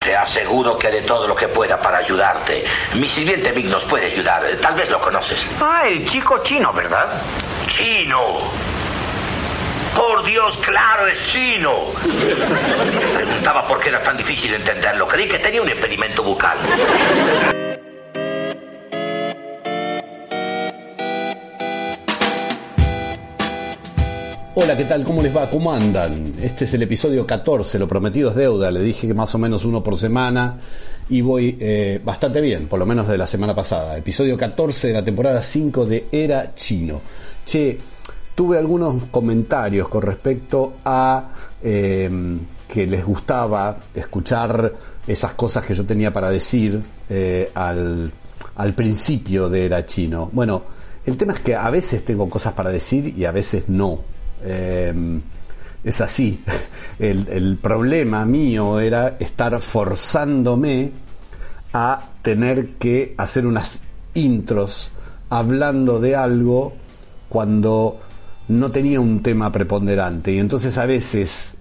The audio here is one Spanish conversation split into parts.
Te aseguro que haré todo lo que pueda para ayudarte. Mi sirviente Vic nos puede ayudar. Tal vez lo conoces. Ah, el chico chino, ¿verdad? ¡Chino! Por Dios, claro, es chino. Preguntaba por qué era tan difícil entenderlo. Creí que tenía un impedimento bucal. Hola, ¿qué tal? ¿Cómo les va? ¿Cómo andan? Este es el episodio 14, lo prometido es deuda. Le dije que más o menos uno por semana y voy eh, bastante bien, por lo menos de la semana pasada. Episodio 14 de la temporada 5 de Era Chino. Che, tuve algunos comentarios con respecto a eh, que les gustaba escuchar esas cosas que yo tenía para decir eh, al, al principio de Era Chino. Bueno, el tema es que a veces tengo cosas para decir y a veces no. Eh, es así. El, el, problema mío era estar forzándome a tener que hacer unas intros hablando de algo cuando no tenía un tema preponderante. Y entonces a veces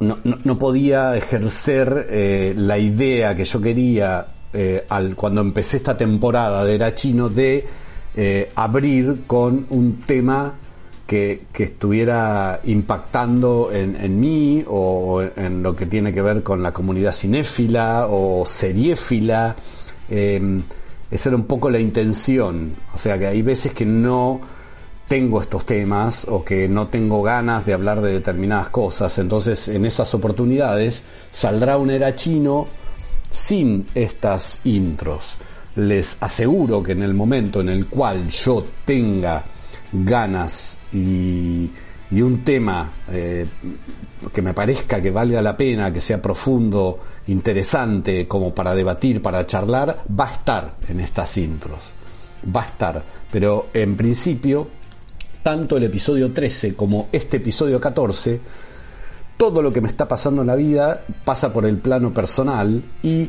no, no, no, podía ejercer eh, la idea que yo quería eh, al, cuando empecé esta temporada de Era Chino de eh, abrir con un tema que, que estuviera impactando en, en, mí o en lo que tiene que ver con la comunidad cinéfila o seriéfila. Eh, esa era un poco la intención. O sea que hay veces que no tengo estos temas o que no tengo ganas de hablar de determinadas cosas. Entonces en esas oportunidades saldrá un era chino sin estas intros les aseguro que en el momento en el cual yo tenga ganas y, un tema eh, que me parezca que valga la pena, que sea profundo, interesante, como para debatir, para charlar, va a estar en estas intros. Va a estar. Pero en principio, tanto el episodio 13 como este episodio 14, todo lo que me está pasando en la vida pasa por el plano personal y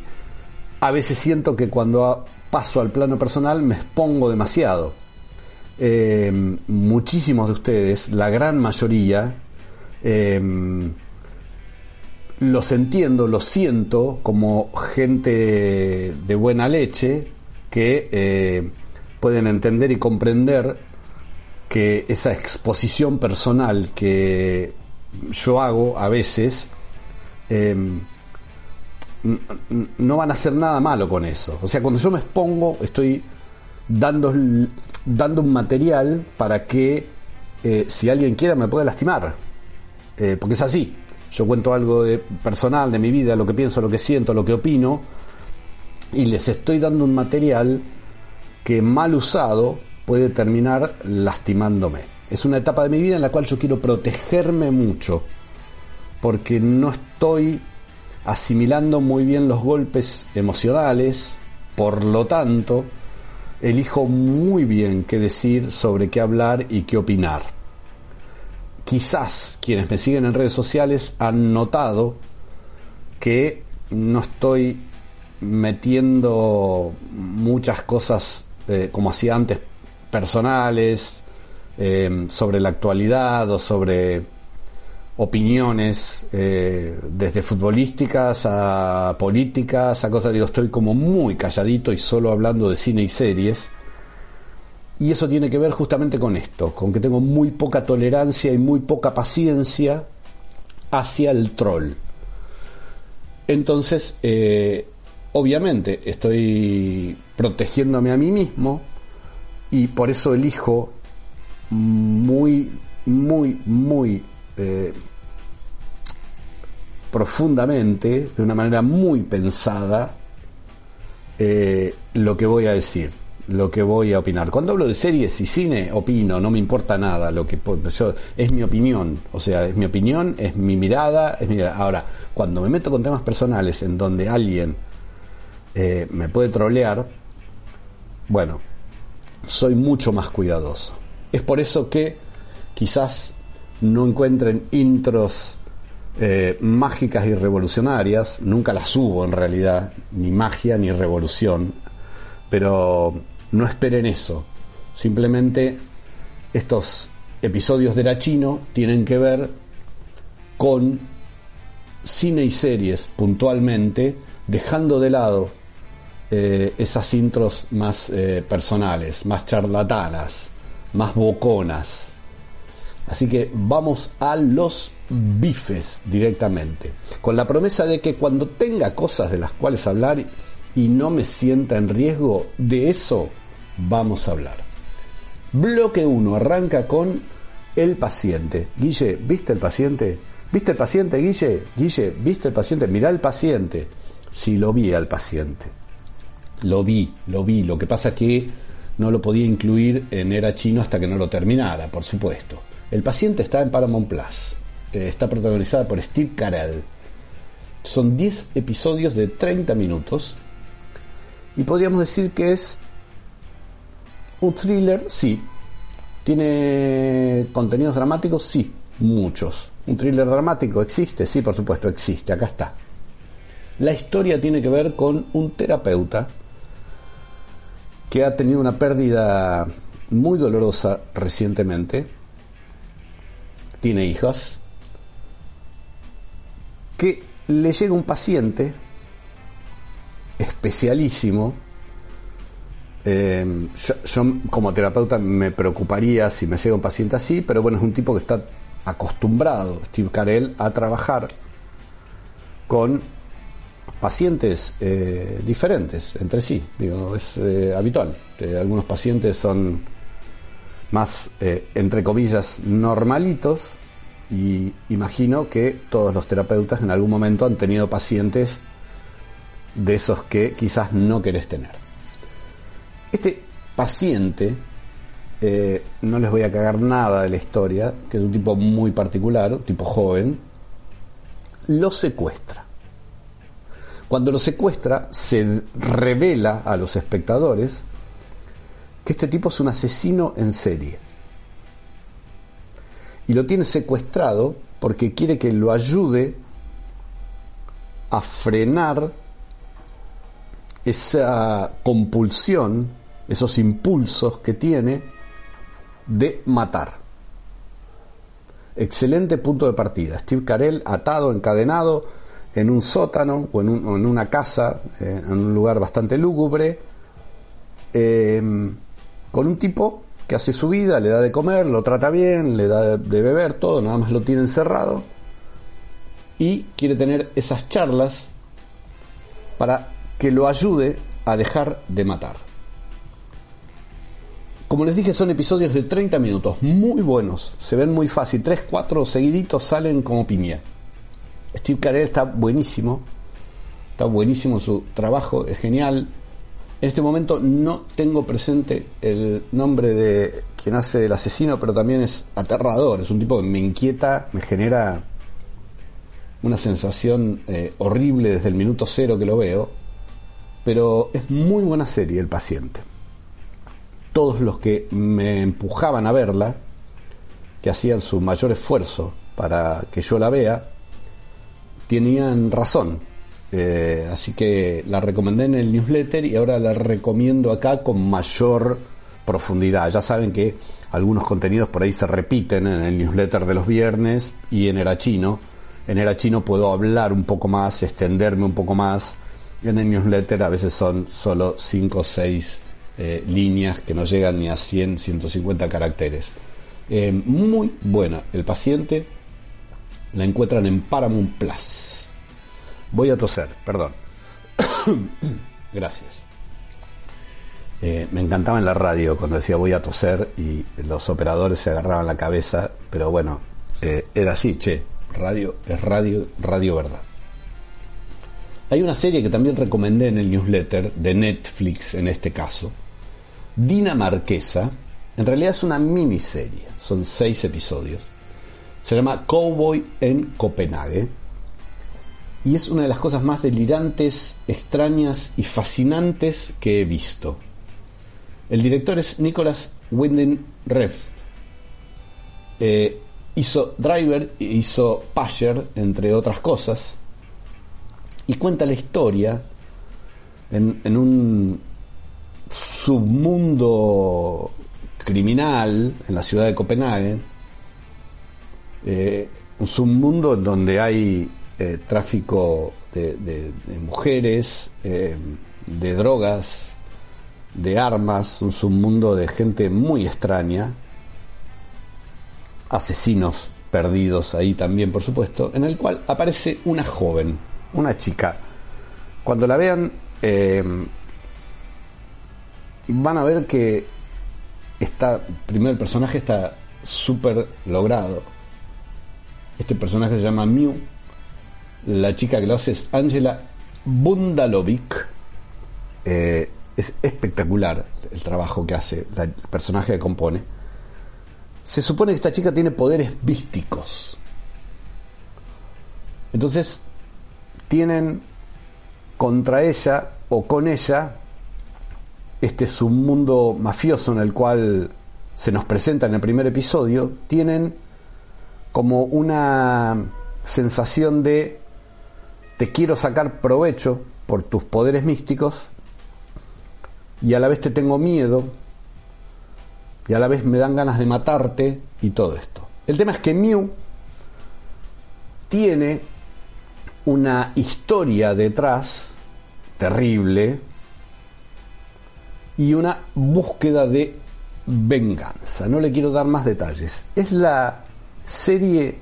a veces siento que cuando paso al plano personal me expongo demasiado. Eh, muchísimos de ustedes, la gran mayoría, eh, los entiendo, los siento como gente de buena leche que eh, pueden entender y comprender que esa exposición personal que yo hago a veces no van a hacer nada malo con eso. O sea, cuando yo me expongo, estoy dando, dando un material para que eh, si alguien quiera me pueda lastimar. Eh, porque es así. Yo cuento algo de personal, de mi vida, lo que pienso, lo que siento, lo que opino, y les estoy dando un material que mal usado puede terminar lastimándome. Es una etapa de mi vida en la cual yo quiero protegerme mucho, porque no estoy asimilando muy bien los golpes emocionales, por lo tanto, elijo muy bien qué decir, sobre qué hablar y qué opinar. Quizás quienes me siguen en redes sociales han notado que no estoy metiendo muchas cosas eh, como hacía antes personales eh, sobre la actualidad o sobre opiniones eh, desde futbolísticas a políticas a cosas digo estoy como muy calladito y solo hablando de cine y series. Y eso tiene que ver justamente con esto con que tengo muy poca tolerancia y muy poca paciencia hacia el troll. Entonces eh, obviamente estoy protegiéndome a mí mismo y por eso elijo muy muy muy eh, profundamente, de una manera muy pensada, eh, lo que voy a decir. lo que voy a opinar. Cuando hablo de series y cine, opino, no me importa nada. Lo que yo, es mi opinión, o sea, es mi opinión, es mi mirada, es mi Ahora, cuando me meto con temas personales en donde alguien eh, me puede trolear, bueno, soy mucho más cuidadoso. Es por eso que quizás no encuentren intros eh, mágicas y revolucionarias, nunca las hubo en realidad, ni magia ni revolución, pero no esperen eso, simplemente estos episodios de la chino tienen que ver con cine y series puntualmente, dejando de lado eh, esas intros más eh, personales, más charlatanas, más boconas. Así que vamos a los bifes directamente, con la promesa de que cuando tenga cosas de las cuales hablar y no me sienta en riesgo, de eso vamos a hablar. Bloque 1 arranca con el paciente. Guille, ¿viste el paciente? ¿Viste el paciente, Guille? Guille, ¿viste el paciente? Mirá el paciente. Sí, lo vi al paciente. Lo vi, lo vi. Lo que pasa es que no lo podía incluir en Era Chino hasta que no lo terminara, por supuesto. El paciente está en Paramount Plus. Está protagonizada por Steve Carell. Son 10 episodios de 30 minutos. Y podríamos decir que es un thriller, sí. ¿Tiene contenidos dramáticos? Sí, muchos. ¿Un thriller dramático existe? Sí, por supuesto, existe. Acá está. La historia tiene que ver con un terapeuta que ha tenido una pérdida muy dolorosa recientemente, tiene hijas, que le llega un paciente especialísimo. Eh, yo, como terapeuta me preocuparía si me llega un paciente así, pero bueno, es un tipo que está acostumbrado, Steve Carell, a trabajar con pacientes eh, diferentes entre sí. Es eh, habitual. algunos pacientes son más, eh, entre comillas, normalitos y imagino que todos los terapeutas en algún momento han tenido pacientes de esos que quizás no querés tener. Este paciente, no les voy a cagar nada de la historia, que es un tipo muy particular, un tipo joven, lo secuestra cuando lo secuestra, se revela a los espectadores que este tipo es un asesino en serie. Y lo tiene secuestrado porque quiere que lo ayude a frenar esa compulsión, esos impulsos que tiene de matar. Excelente punto de partida. Steve Carell atado, encadenado, en un sótano o en, una casa, eh, en un lugar bastante lúgubre, em, con un tipo que hace su vida, le da de comer, lo trata bien, le da de beber, todo, nada más lo tiene encerrado y quiere tener esas charlas para que lo ayude a dejar de matar. Como les dije, son episodios de 30 minutos, muy buenos, se ven muy fácil, 3, 4 seguiditos salen como piña. Steve Carell está buenísimo, está buenísimo su trabajo, es genial. En este momento no tengo presente el nombre de quien hace el asesino, pero también es aterrador, es un tipo que me inquieta, me genera una sensación eh, horrible desde el minuto cero que lo veo, pero es muy buena serie El paciente. Todos los que me empujaban a verla, que hacían su mayor esfuerzo para que yo la vea, tenían razón. Eh, así que la recomendé en el newsletter y ahora la recomiendo acá con mayor profundidad. Ya saben que algunos contenidos por ahí se repiten en el newsletter de los viernes y en Era Chino. En Era Chino puedo hablar un poco más, extenderme un poco más. En el newsletter a veces son solo 5 o 6 eh, líneas que no llegan ni a 100, 150 caracteres. Eh, muy buena. El paciente la encuentran en Paramount Plus. Voy a toser, perdón. Gracias. Eh, me encantaba en la radio cuando decía voy a toser y los operadores se agarraban la cabeza, pero bueno, eh, era así, che, radio es radio, radio verdad. Hay una serie que también recomendé en el newsletter, de Netflix en este caso, dinamarquesa. En realidad es una miniserie, son seis episodios. Se llama Cowboy en Copenhague. Y es una de las cosas más delirantes, extrañas y fascinantes que he visto. El director es Nicholas Winding Refn. Eh, hizo Driver, hizo Pasher, entre otras cosas. Y cuenta la historia en, un submundo criminal en la ciudad de Copenhague, eh, un submundo en donde hay eh, tráfico de, mujeres, eh, de drogas, de armas, un submundo de gente muy extraña, asesinos perdidos ahí también, por supuesto, en el cual aparece una joven, una chica. Cuando la vean, van a ver que está, primero el personaje está súper logrado. Este personaje se llama Mew. La chica que lo hace es Angela Bundalovic. Eh, es espectacular el trabajo que hace, el personaje que compone. Se supone que esta chica tiene poderes místicos. Entonces, tienen contra ella o con ella este submundo mafioso en el cual se nos presenta en el primer episodio, tienen como una sensación de te quiero sacar provecho por tus poderes místicos y a la vez te tengo miedo y a la vez me dan ganas de matarte y todo esto. El tema es que Mew tiene una historia detrás terrible y una búsqueda de venganza. No le quiero dar más detalles. Es la serie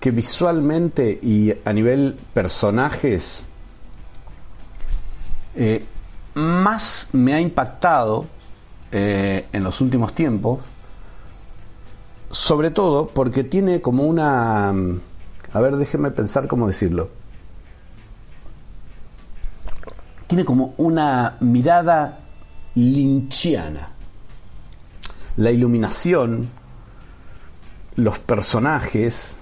que visualmente y a nivel personajes eh, más me ha impactado eh, en los últimos tiempos, sobre todo porque tiene como una... A ver, déjeme pensar cómo decirlo tiene como una mirada linchiana. La iluminación, los personajes,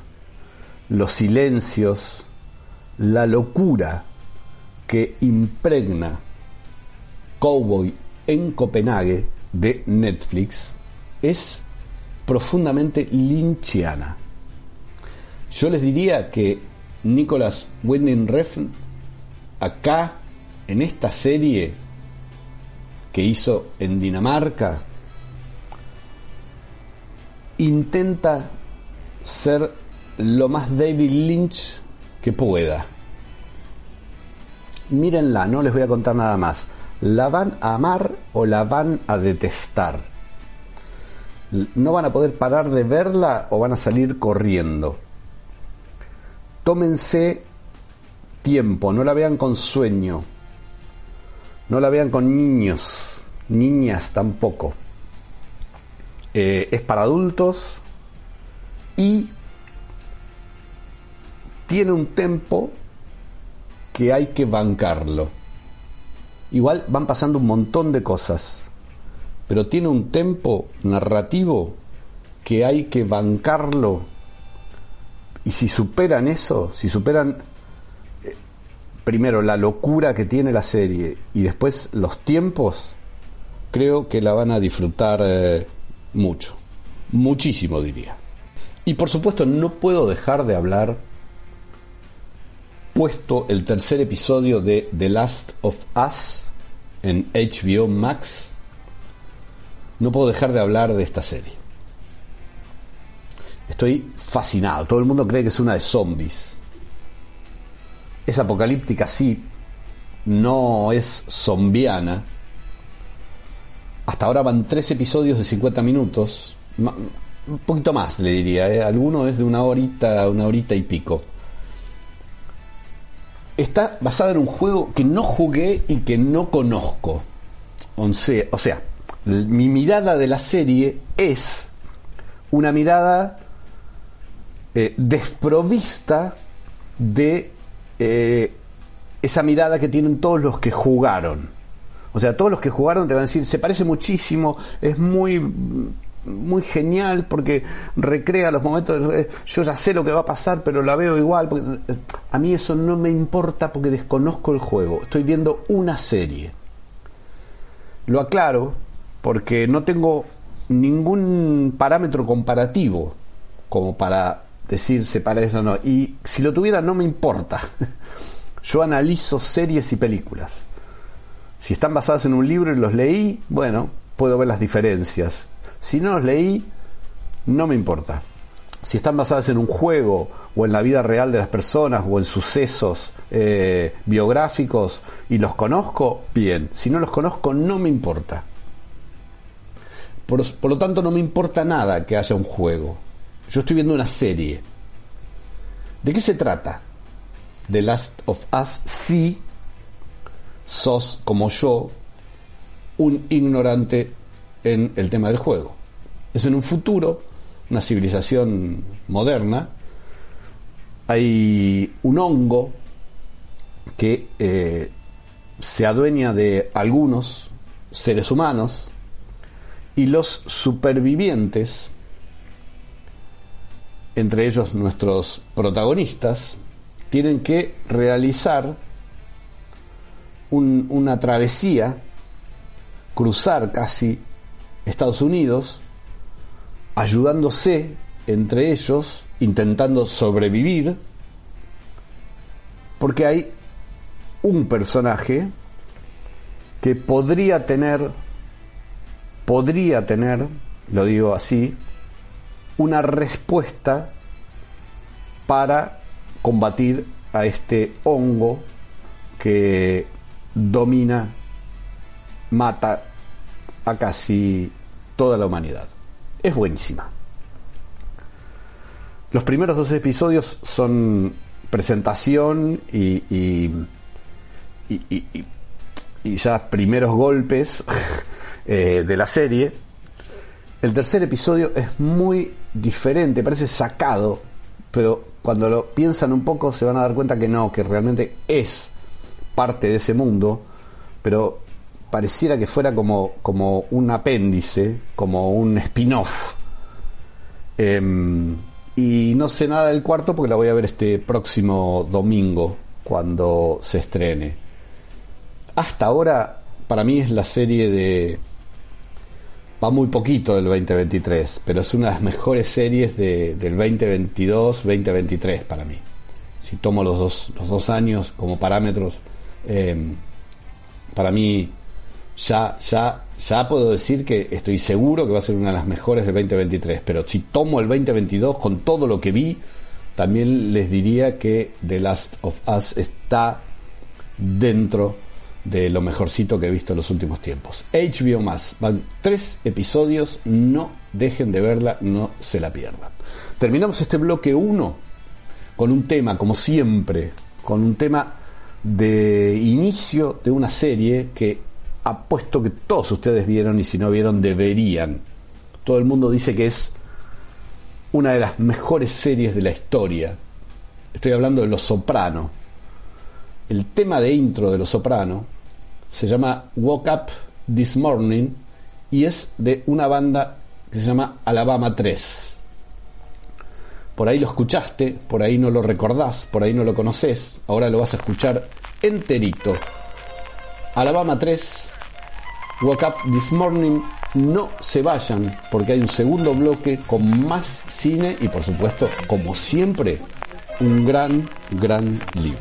los silencios, la locura que impregna Cowboy en Copenhague de Netflix es profundamente linchiana. Yo les diría que Nicholas Winding acá en esta serie que hizo en Dinamarca, intenta ser lo más David Lynch que pueda. Mírenla, no les voy a contar nada más. La van a amar o la van a detestar. No van a poder parar de verla o van a salir corriendo. Tómense tiempo, no la vean con sueño no la vean con niños, niñas tampoco. Eh, es para adultos y tiene un tempo que hay que bancarlo. Igual van pasando un montón de cosas, pero tiene un tempo narrativo que hay que bancarlo. Y si superan eso, si superan primero la locura que tiene la serie y después los tiempos, creo que la van a disfrutar eh, mucho, muchísimo diría. Y por supuesto no puedo dejar de hablar, puesto el tercer episodio de The Last of Us en HBO Max, no puedo dejar de hablar de esta serie. Estoy fascinado, todo el mundo cree que es una de zombies es apocalíptica, sí, no es zombiana. Hasta ahora van tres episodios de 50 minutos, un poquito más le diría, ¿eh? alguno es de una horita, una horita y pico. Está basada en un juego que no jugué y que no conozco. O sea, mi mirada de la serie es una mirada eh, desprovista de eh, esa mirada que tienen todos los que jugaron. O sea, todos los que jugaron te van a decir, se parece muchísimo, es muy muy genial porque recrea los momentos, yo ya sé lo que va a pasar, pero la veo igual. Eh, a mí eso no me importa porque desconozco el juego, estoy viendo una serie. Lo aclaro porque no tengo ningún parámetro comparativo como para decir se parece o no. Y si lo tuviera no me importa. Yo analizo series y películas. Si están basadas en un libro y los leí, bueno, puedo ver las diferencias. Si no los leí, no me importa. Si están basadas en un juego o en la vida real de las personas o en sucesos eh, biográficos y los conozco, bien. Si no los conozco, no me importa. Por, por, lo tanto, no me importa nada que haya un juego. Yo estoy viendo una serie. ¿De qué se trata? The Last of Us si sos, como yo, un ignorante en el tema del juego. Es en un futuro, una civilización moderna, hay un hongo que eh, se adueña de algunos seres humanos y los supervivientes, entre ellos nuestros protagonistas, tienen que realizar una travesía, cruzar casi Estados Unidos, ayudándose entre ellos, intentando sobrevivir, porque hay un personaje que podría tener, podría tener, lo digo así, una respuesta para combatir a este hongo que domina, mata a casi toda la humanidad. Es buenísima. Los primeros dos episodios son presentación y, y, y, ya primeros golpes eh, de la serie. El tercer episodio es muy diferente, parece sacado, pero cuando lo piensan un poco se van a dar cuenta que no, que realmente es parte de ese mundo, pero pareciera que fuera como, como un apéndice, como un spin-off. Em, y no sé nada del cuarto porque la voy a ver este próximo domingo cuando se estrene. Hasta ahora, para mí es la serie de... Va muy poquito del 2023, pero es una de las mejores series de, del 2022-2023 para mí. Si tomo los dos, los dos años como parámetros, em, para mí ya, ya, ya puedo decir que estoy seguro que va a ser una de las mejores del 2023, pero si tomo el 2022 con todo lo que vi, también les diría que The Last of Us está dentro de lo mejorcito que he visto en los últimos tiempos. HBO más, van tres episodios, no dejen de verla, no se la pierdan. Terminamos este bloque 1 con un tema, como siempre, con un tema de inicio de una serie que apuesto que todos ustedes vieron y si no vieron deberían. Todo el mundo dice que es una de las mejores series de la historia. Estoy hablando de Los Soprano. El tema de intro de Los Soprano se llama Woke Up This Morning y es de una banda que se llama Alabama 3. Por ahí lo escuchaste, por ahí no lo recordás, por ahí no lo conoces, ahora lo vas a escuchar enterito. Alabama 3 Wake Up This Morning. No se vayan porque hay un segundo bloque con más cine y por supuesto, como siempre, un gran, gran libro.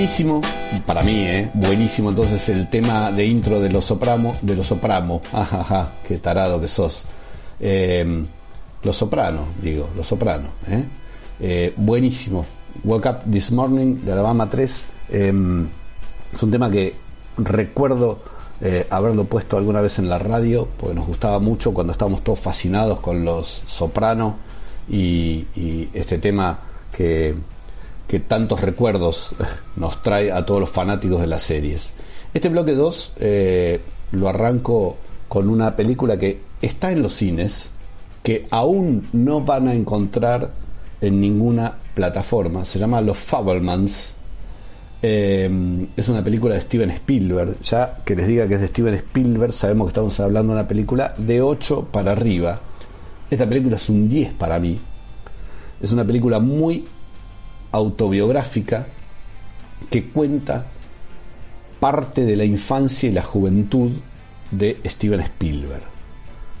Buenísimo, para mí, ¿eh? buenísimo entonces el tema de intro de los soprano, de los soprano, ajaja, qué tarado que sos. Eh, los soprano, digo, los soprano, ¿eh? Eh, buenísimo. Woke Up This Morning de Alabama 3. Em, es un tema que recuerdo eh, haberlo puesto alguna vez en la radio, porque nos gustaba mucho cuando estábamos todos fascinados con los sopranos y, y este tema que, que tantos recuerdos nos trae a todos los fanáticos de las series. Este bloque 2 lo arranco con una película que está en los cines, que aún no van a encontrar en ninguna plataforma. Se llama Los Fablemans. Eh, es una película de Steven Spielberg. Ya que les diga que es de Steven Spielberg, sabemos que estamos hablando de una película de 8 para arriba. Esta película es un 10 para mí. Es una película muy autobiográfica que cuenta parte de la infancia y la juventud de Steven Spielberg.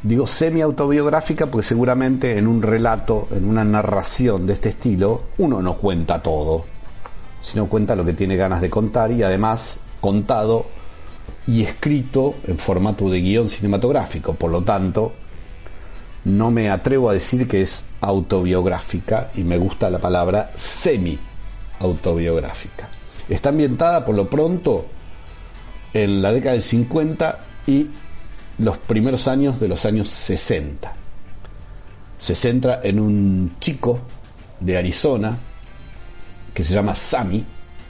Digo semi autobiográfica porque seguramente en un relato, en una narración de este estilo, uno no cuenta todo, sino cuenta lo que tiene ganas de contar y además contado y escrito en formato de guion cinematográfico. Por lo tanto, no me atrevo a decir que es autobiográfica y me gusta la palabra semi autobiográfica. Está ambientada por lo pronto en la década del 50 y los primeros años de los años 60. Se centra en un chico de Arizona que se llama Sammy,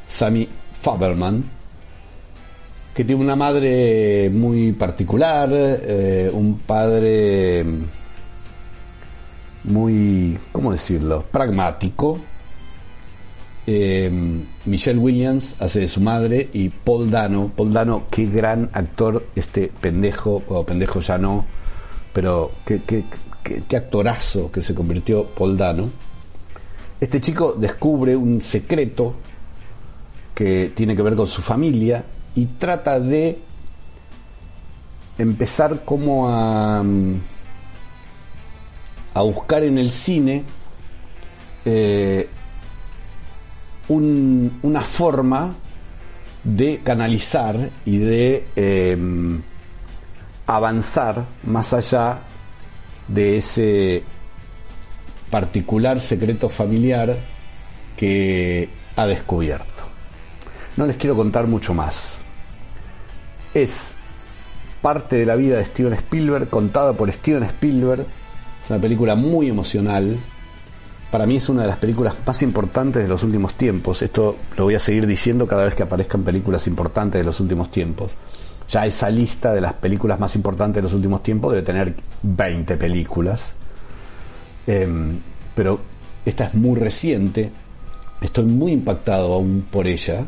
Sammy Faberman, que tiene una madre muy particular, eh, un padre muy, ¿cómo decirlo?, pragmático. Eh, Michelle Williams hace de su madre y Paul Dano, Paul Dano, qué gran actor este pendejo, o pendejo ya no, pero qué, qué, qué, actorazo que se convirtió Paul Dano. Este chico descubre un secreto que tiene que ver con su familia y trata de empezar como a, a buscar en el cine eh, un, una forma de canalizar y de eh, avanzar más allá de ese particular secreto familiar que ha descubierto. No les quiero contar mucho más. Es parte de la vida de Steven Spielberg, contada por Steven Spielberg. Es una película muy emocional. Para mí es una de las películas más importantes de los últimos tiempos. Esto lo voy a seguir diciendo cada vez que aparezcan películas importantes de los últimos tiempos. Ya esa lista de las películas más importantes de los últimos tiempos debe tener 20 películas. Eh, pero esta es muy reciente. Estoy muy impactado aún por ella.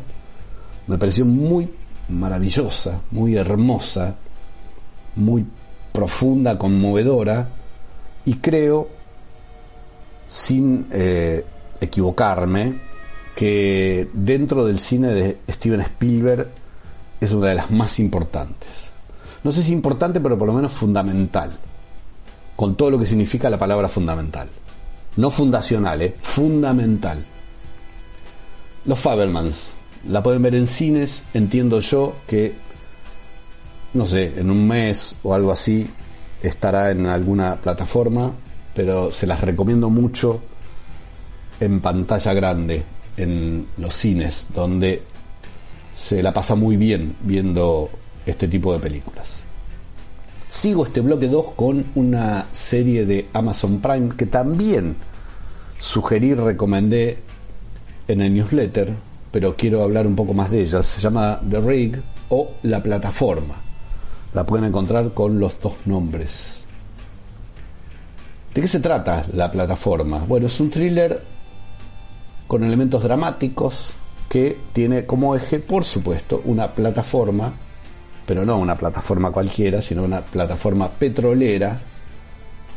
Me pareció muy maravillosa, muy hermosa, muy profunda, conmovedora. Y creo, sin eh, equivocarme, que dentro del cine de Steven Spielberg es una de las más importantes. No sé si importante, pero por lo menos fundamental. Con todo lo que significa la palabra fundamental. No fundacional, ¿eh? fundamental. Los Fabermans. La pueden ver en cines. Entiendo yo que, no sé, en un mes o algo así estará en alguna plataforma. Pero se las recomiendo mucho en pantalla grande, en los cines, donde se la pasa muy bien viendo este tipo de películas. Sigo este bloque 2 con una serie de Amazon Prime que también sugerí, recomendé en el newsletter, pero quiero hablar un poco más de ella. Se llama The Rig o La Plataforma. La pueden encontrar con los dos nombres. ¿De qué se trata La Plataforma? Bueno, es un thriller con elementos dramáticos que tiene como eje, por supuesto, una plataforma pero no una plataforma cualquiera, sino una plataforma petrolera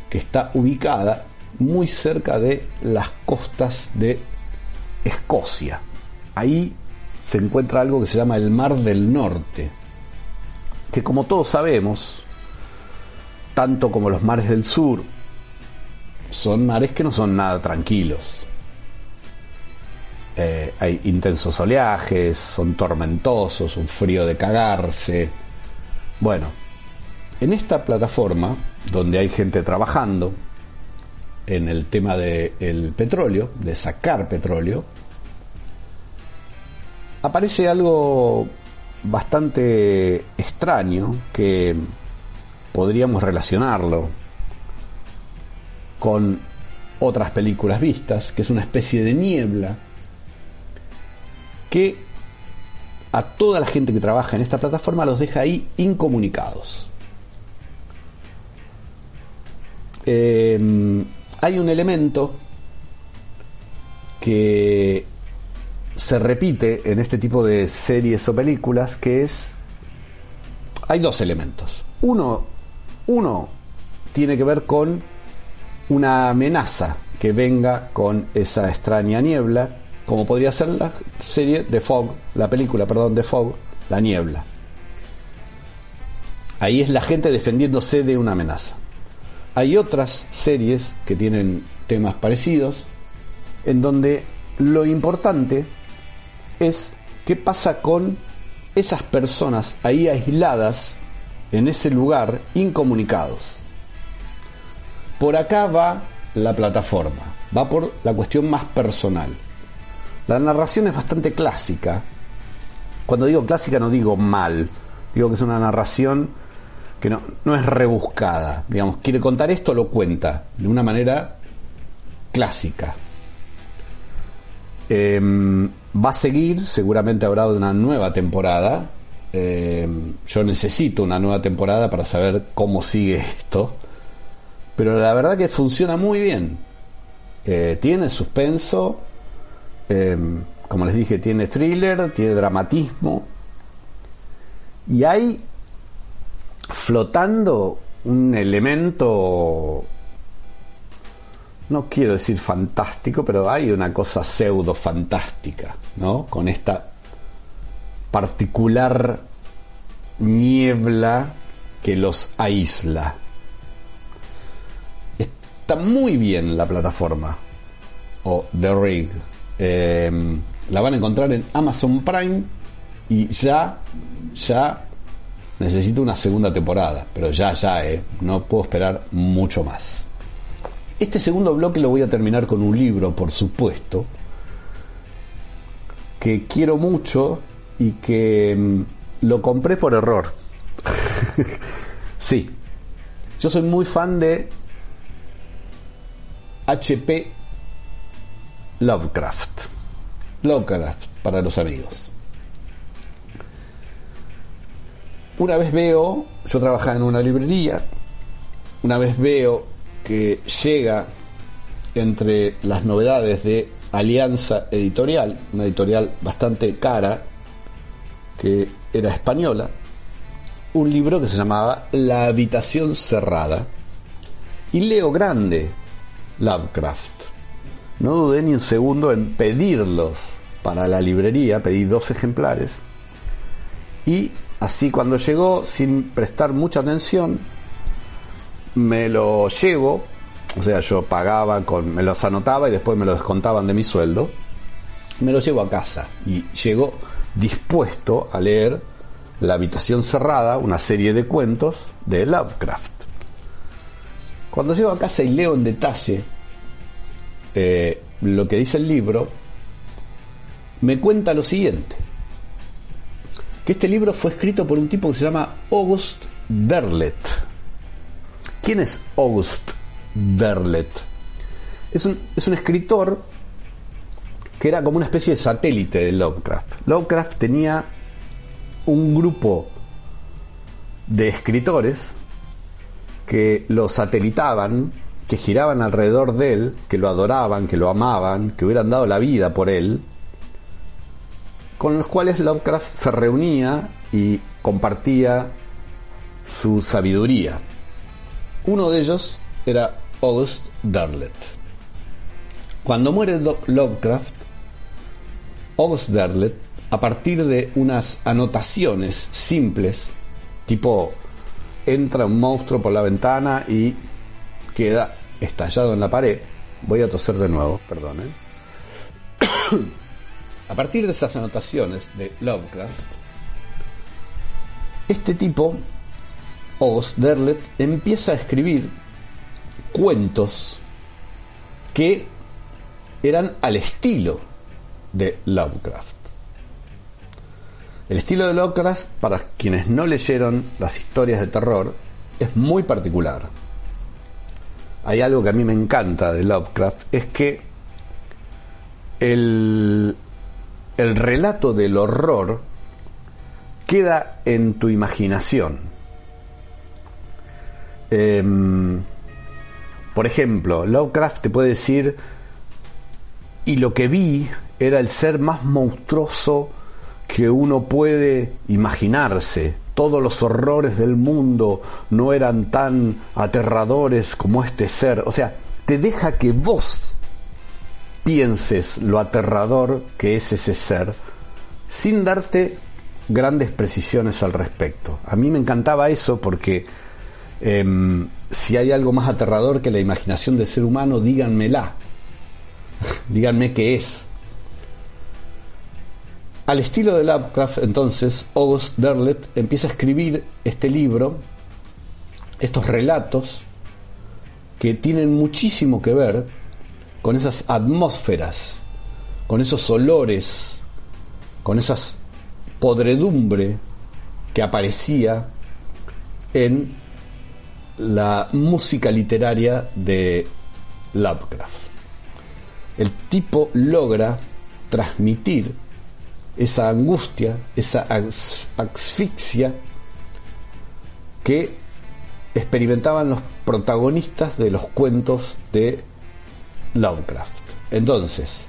que está ubicada muy cerca de las costas de Escocia. Ahí se encuentra algo que se llama el Mar del Norte, que como todos sabemos, tanto como los mares del sur, son mares que no son nada tranquilos. eh, hay intensos oleajes, son tormentosos, un frío de cagarse. Bueno, en esta plataforma, donde hay gente trabajando en el tema del petróleo, de sacar petróleo, aparece algo bastante extraño que podríamos relacionarlo con otras películas vistas, que es una especie de niebla que a toda la gente que trabaja en esta plataforma los deja ahí incomunicados. Eh, hay un elemento que se repite en este tipo de series o películas que es hay dos elementos. Uno uno tiene que ver con una amenaza que venga con esa extraña niebla como podría ser la serie de Fog la película perdón de Fog la niebla. Ahí es la gente defendiéndose de una amenaza. Hay otras series que tienen temas parecidos en donde lo importante es qué pasa con esas personas ahí aisladas en ese lugar incomunicados. Por acá va la plataforma, va por la cuestión más personal. La narración es bastante clásica. Cuando digo clásica no digo mal, digo que es una narración que no, no es rebuscada. Digamos, quiere contar esto, lo cuenta de una manera clásica. Em, va a seguir, seguramente habrá una nueva temporada. Em, yo necesito una nueva temporada para saber cómo sigue esto. Pero la verdad que funciona muy bien. Eh, tiene suspenso, em, como les dije, tiene thriller, tiene dramatismo. Y hay flotando un elemento, no quiero decir fantástico, pero hay una cosa pseudo fantástica, ¿no? Con esta particular niebla que los aísla. Está muy bien la plataforma o The Rig. Eh, la van a encontrar en Amazon Prime y ya, ya necesito una segunda temporada, pero ya, ya, eh, no puedo esperar mucho más. Este segundo bloque lo voy a terminar con un libro, por supuesto, que quiero mucho y que mm, lo compré por error. sí, yo soy muy fan de HP Lovecraft. Lovecraft para los amigos. una vez veo, yo trabajaba en una librería, una vez veo que llega entre las novedades de Alianza Editorial, una editorial bastante cara, que era española, un libro que se llamaba La habitación cerrada. Y leo grande Lovecraft. No dudé ni un segundo en pedirlos para la librería, pedí dos ejemplares. Y Así cuando llegó, sin prestar mucha atención, me lo llevo, o sea, yo pagaba con, me los anotaba y después me lo descontaban de mi sueldo, me lo llevo a casa y llegó dispuesto a leer La habitación cerrada, una serie de cuentos de Lovecraft. Cuando llego a casa y leo en detalle eh, lo que dice el libro, me cuenta lo siguiente que este libro fue escrito por un tipo que se llama August Derlet. ¿Quién es August Derlet? Es un, es un escritor que era como una especie de satélite de Lovecraft. Lovecraft tenía un grupo de escritores que lo satelitaban, que giraban alrededor de él, que lo adoraban, que lo amaban, que hubieran dado la vida por él, con los cuales Lovecraft se reunía y compartía su sabiduría. Uno de ellos era August Derlet. Cuando muere Lovecraft, August Derlet, a partir de unas anotaciones simples, tipo entra un monstruo por la ventana y queda estallado en la pared, voy a toser de nuevo, perdón. A partir de esas anotaciones de Lovecraft, este tipo, August Derlet, empieza a escribir cuentos que eran al estilo de Lovecraft. El estilo de Lovecraft, para quienes no leyeron las historias de terror, es muy particular. Hay algo que a mí me encanta de Lovecraft, es que el, el relato del horror queda en tu imaginación. Em, por ejemplo, Lovecraft te puede decir, y lo que vi era el ser más monstruoso que uno puede imaginarse. Todos los horrores del mundo no eran tan aterradores como este ser. O sea, te deja que vos pienses lo aterrador que es ese ser sin darte grandes precisiones al respecto. A mí me encantaba eso porque em, si hay algo más aterrador que la imaginación del ser humano, díganmela. díganme qué es. Al estilo de Lovecraft, entonces, August Derlet empieza a escribir este libro, estos relatos, que tienen muchísimo que ver con esas atmósferas, con esos olores, con esas podredumbre que aparecía en la música literaria de Lovecraft. El tipo logra transmitir esa angustia, esa asfixia que experimentaban los protagonistas de los cuentos de Lovecraft. Entonces,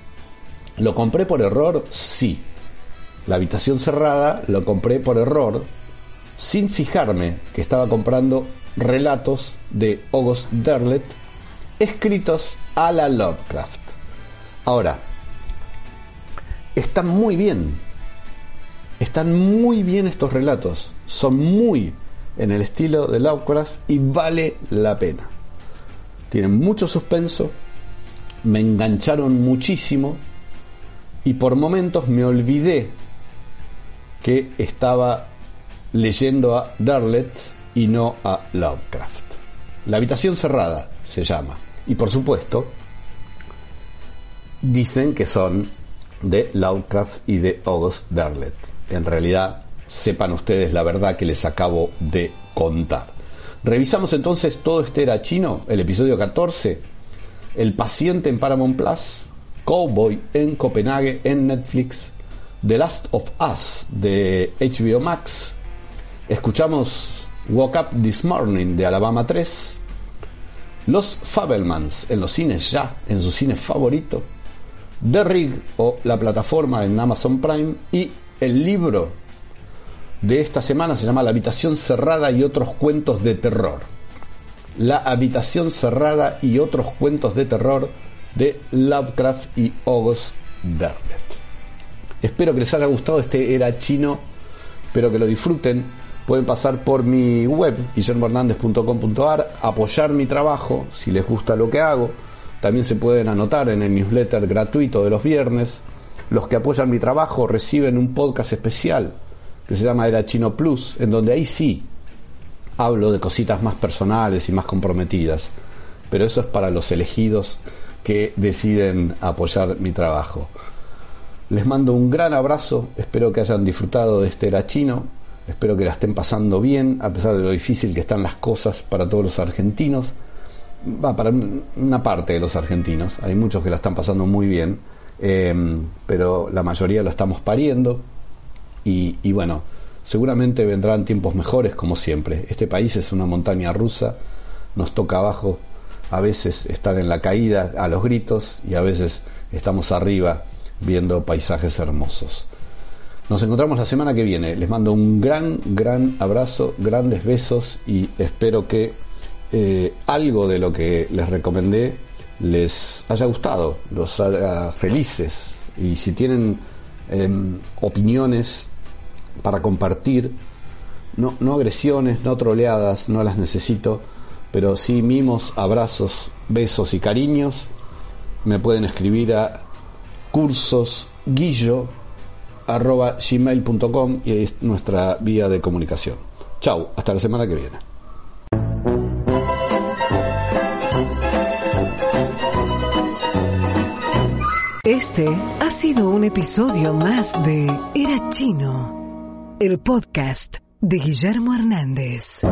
¿lo compré por error? Sí. La habitación cerrada lo compré por error, sin fijarme que estaba comprando relatos de August Derlet escritos a la Lovecraft. Ahora, están muy bien. Están muy bien estos relatos. Son muy en el estilo de Lovecraft y vale la pena. Tienen mucho suspenso, me engancharon muchísimo y por momentos me olvidé que estaba leyendo a Darlet y no a Lovecraft. La habitación cerrada se llama. Y por supuesto, dicen que son de Lovecraft y de August Derlet. En realidad, sepan ustedes la verdad que les acabo de contar. Revisamos entonces todo este era chino, el episodio 14, El paciente en Paramount Plus, Cowboy en Copenhague en Netflix, The Last of Us de HBO Max, escuchamos Woke Up This Morning de Alabama 3, Los Fabelmans en los cines ya, en su cine favorito, The Rig o la plataforma en Amazon Prime y el libro de esta semana se llama La habitación cerrada y otros cuentos de terror. La habitación cerrada y otros cuentos de terror de Lovecraft y August Derlet. Espero que les haya gustado este era chino, espero que lo disfruten. Pueden pasar por mi web, guillermohernandez.com.ar, apoyar mi trabajo si les gusta lo que hago también se pueden anotar en el newsletter gratuito de los viernes. Los que apoyan mi trabajo reciben un podcast especial que se llama Era Chino Plus, en donde ahí sí hablo de cositas más personales y más comprometidas. Pero eso es para los elegidos que deciden apoyar mi trabajo. Les mando un gran abrazo, espero que hayan disfrutado de este Era Chino, espero que la estén pasando bien, a pesar de lo difícil que están las cosas para todos los argentinos va para una parte de los argentinos, hay muchos que la están pasando muy bien, em, pero la mayoría lo estamos pariendo y, bueno, seguramente vendrán tiempos mejores como siempre. Este país es una montaña rusa, nos toca abajo a veces estar en la caída a los gritos y a veces estamos arriba viendo paisajes hermosos. Nos encontramos la semana que viene. Les mando un gran, gran abrazo, grandes besos y espero que eh, algo de lo que les recomendé les haya gustado, los haga felices. Y si tienen em, opiniones para compartir, no, no agresiones, no troleadas, no las necesito, pero sí mimos, abrazos, besos y cariños, me pueden escribir a cursos arroba gmail.com y ahí es nuestra vía de comunicación. Chau, hasta la semana que viene. Este ha sido un episodio más de Era Chino, el podcast de Guillermo Hernández.